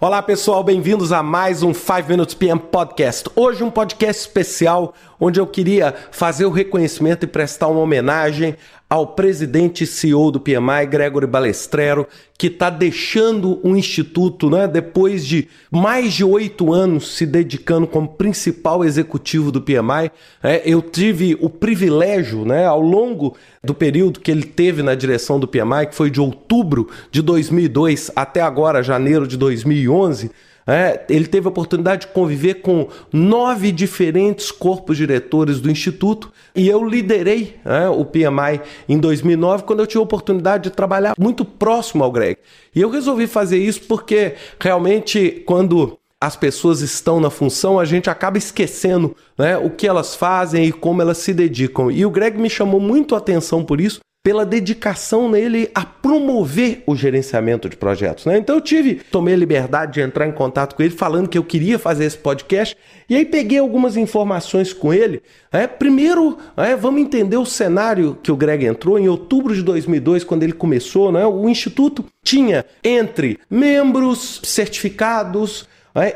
Olá pessoal, bem-vindos a mais um 5 Minutes PM Podcast. Hoje um podcast especial onde eu queria fazer o reconhecimento e prestar uma homenagem ao presidente e CEO do PMI, Gregory Balestrero, que está deixando o instituto, né, depois de mais de oito anos se dedicando como principal executivo do PMI. É, eu tive o privilégio, né, ao longo do período que ele teve na direção do PMI, que foi de outubro de 2002 até agora, janeiro de 2011, é, ele teve a oportunidade de conviver com nove diferentes corpos diretores do Instituto e eu liderei é, o PMI em 2009 quando eu tive a oportunidade de trabalhar muito próximo ao Greg. E eu resolvi fazer isso porque realmente quando as pessoas estão na função, a gente acaba esquecendo né, o que elas fazem e como elas se dedicam. E o Greg me chamou muito a atenção por isso, pela dedicação nele a promover o gerenciamento de projetos. Né? Então eu tive, tomei a liberdade de entrar em contato com ele, falando que eu queria fazer esse podcast, e aí peguei algumas informações com ele. É, primeiro, é, vamos entender o cenário que o Greg entrou em outubro de 2002, quando ele começou. Né? O Instituto tinha entre membros, certificados,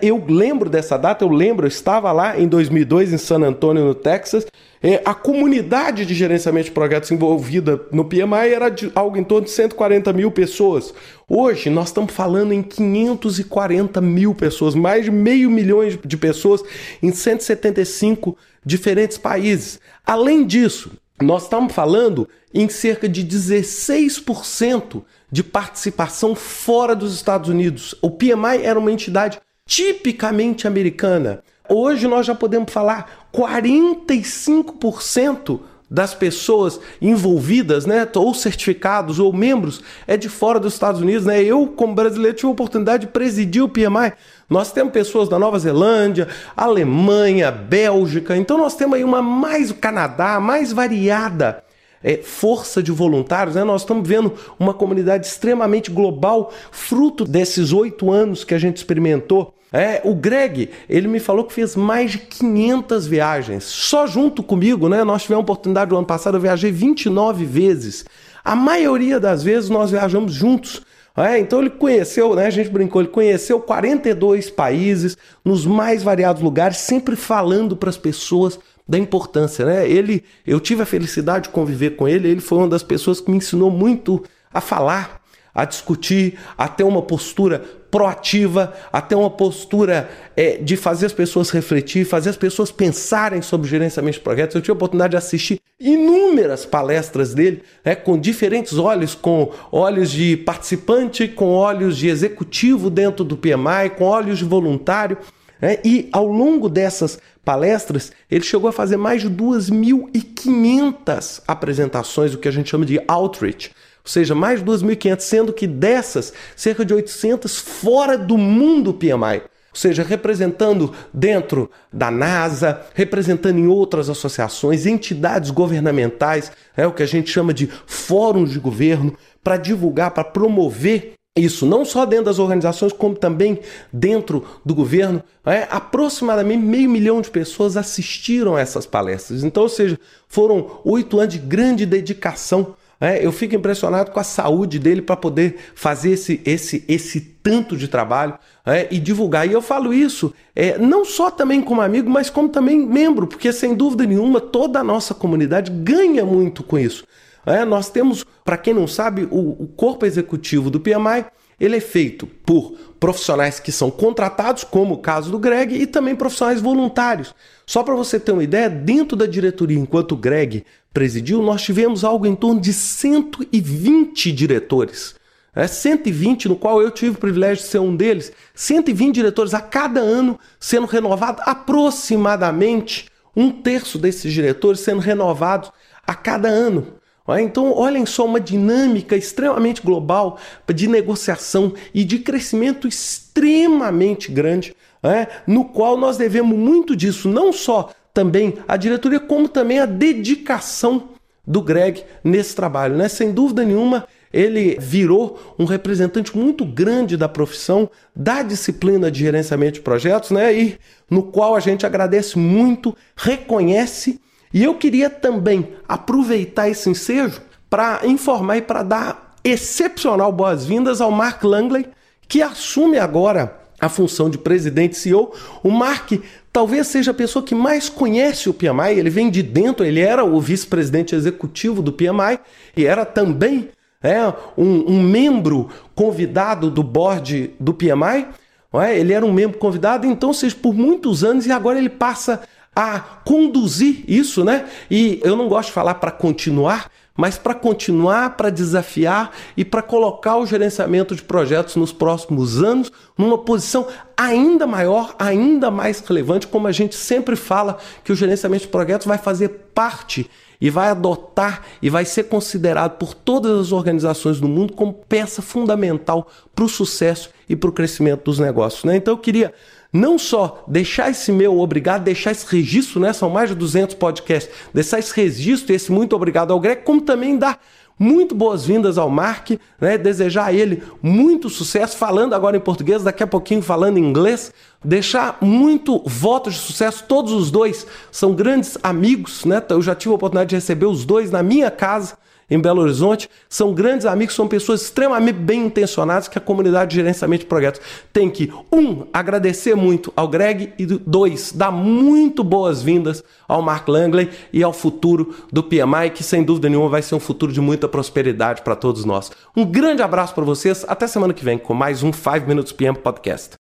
eu lembro dessa data, eu lembro, eu estava lá em 2002 em San Antonio, no Texas. É, a comunidade de gerenciamento de projetos envolvida no PMI era de algo em torno de 140 mil pessoas. Hoje nós estamos falando em 540 mil pessoas, mais de meio milhão de pessoas em 175 diferentes países. Além disso, nós estamos falando em cerca de 16% de participação fora dos Estados Unidos. O PMI era uma entidade tipicamente americana. Hoje nós já podemos falar 45% das pessoas envolvidas, né, ou certificados ou membros, é de fora dos Estados Unidos, né? Eu, como brasileiro, tive a oportunidade de presidir o PMI. Nós temos pessoas da Nova Zelândia, Alemanha, Bélgica, então nós temos aí uma mais Canadá, mais variada é, força de voluntários, né? nós estamos vendo uma comunidade extremamente global, fruto desses oito anos que a gente experimentou. É, o Greg, ele me falou que fez mais de 500 viagens. Só junto comigo, né? Nós tivemos a oportunidade do ano passado, eu viajei 29 vezes. A maioria das vezes nós viajamos juntos. É, então ele conheceu, né, a gente brincou, ele conheceu 42 países, nos mais variados lugares, sempre falando para as pessoas da importância, né? Ele, eu tive a felicidade de conviver com ele, ele foi uma das pessoas que me ensinou muito a falar, a discutir, a ter uma postura proativa, a ter uma postura é, de fazer as pessoas refletir, fazer as pessoas pensarem sobre gerenciamento de projetos. Eu tive a oportunidade de assistir inúmeras palestras dele, né, com diferentes olhos, com olhos de participante, com olhos de executivo dentro do PMI, com olhos de voluntário. Né, e ao longo dessas palestras, ele chegou a fazer mais de 2.500 apresentações, o que a gente chama de outreach ou seja, mais de 2.500, sendo que dessas, cerca de 800 fora do mundo PMI. Ou seja, representando dentro da NASA, representando em outras associações, entidades governamentais, é o que a gente chama de fóruns de governo, para divulgar, para promover isso, não só dentro das organizações, como também dentro do governo. É, aproximadamente meio milhão de pessoas assistiram a essas palestras. Então, ou seja, foram oito anos de grande dedicação é, eu fico impressionado com a saúde dele para poder fazer esse, esse, esse tanto de trabalho é, e divulgar. E eu falo isso é, não só também como amigo, mas como também membro, porque sem dúvida nenhuma toda a nossa comunidade ganha muito com isso. É, nós temos, para quem não sabe, o, o corpo executivo do PMI ele é feito por profissionais que são contratados, como o caso do Greg, e também profissionais voluntários. Só para você ter uma ideia, dentro da diretoria, enquanto o Greg presidiu, nós tivemos algo em torno de 120 diretores. É 120, no qual eu tive o privilégio de ser um deles. 120 diretores a cada ano sendo renovado, aproximadamente um terço desses diretores sendo renovados a cada ano. Então, olhem só uma dinâmica extremamente global de negociação e de crescimento extremamente grande, né? no qual nós devemos muito disso, não só também a diretoria, como também a dedicação do Greg nesse trabalho. Né? Sem dúvida nenhuma, ele virou um representante muito grande da profissão, da disciplina de gerenciamento de projetos, né? e no qual a gente agradece muito, reconhece e eu queria também aproveitar esse ensejo para informar e para dar excepcional boas-vindas ao Mark Langley, que assume agora a função de presidente CEO. O Mark talvez seja a pessoa que mais conhece o PMI, ele vem de dentro, ele era o vice-presidente executivo do PMI e era também é, um, um membro convidado do board do PMI. É? Ele era um membro convidado, então, seja por muitos anos, e agora ele passa a conduzir isso, né? E eu não gosto de falar para continuar, mas para continuar, para desafiar e para colocar o gerenciamento de projetos nos próximos anos numa posição ainda maior, ainda mais relevante, como a gente sempre fala que o gerenciamento de projetos vai fazer parte e vai adotar e vai ser considerado por todas as organizações do mundo como peça fundamental para o sucesso e para o crescimento dos negócios. Né? Então eu queria não só deixar esse meu obrigado, deixar esse registro, né? São mais de 200 podcasts, deixar esse registro esse muito obrigado ao Greg, como também dar muito boas-vindas ao Mark, né? desejar a ele muito sucesso, falando agora em português, daqui a pouquinho falando em inglês, deixar muito votos de sucesso, todos os dois são grandes amigos, né? Eu já tive a oportunidade de receber os dois na minha casa, em Belo Horizonte, são grandes amigos, são pessoas extremamente bem intencionadas que a comunidade de gerenciamento de projetos tem que, um, agradecer muito ao Greg e, dois, dar muito boas-vindas ao Mark Langley e ao futuro do PMI, que sem dúvida nenhuma vai ser um futuro de muita prosperidade para todos nós. Um grande abraço para vocês, até semana que vem com mais um 5 Minutes PM Podcast.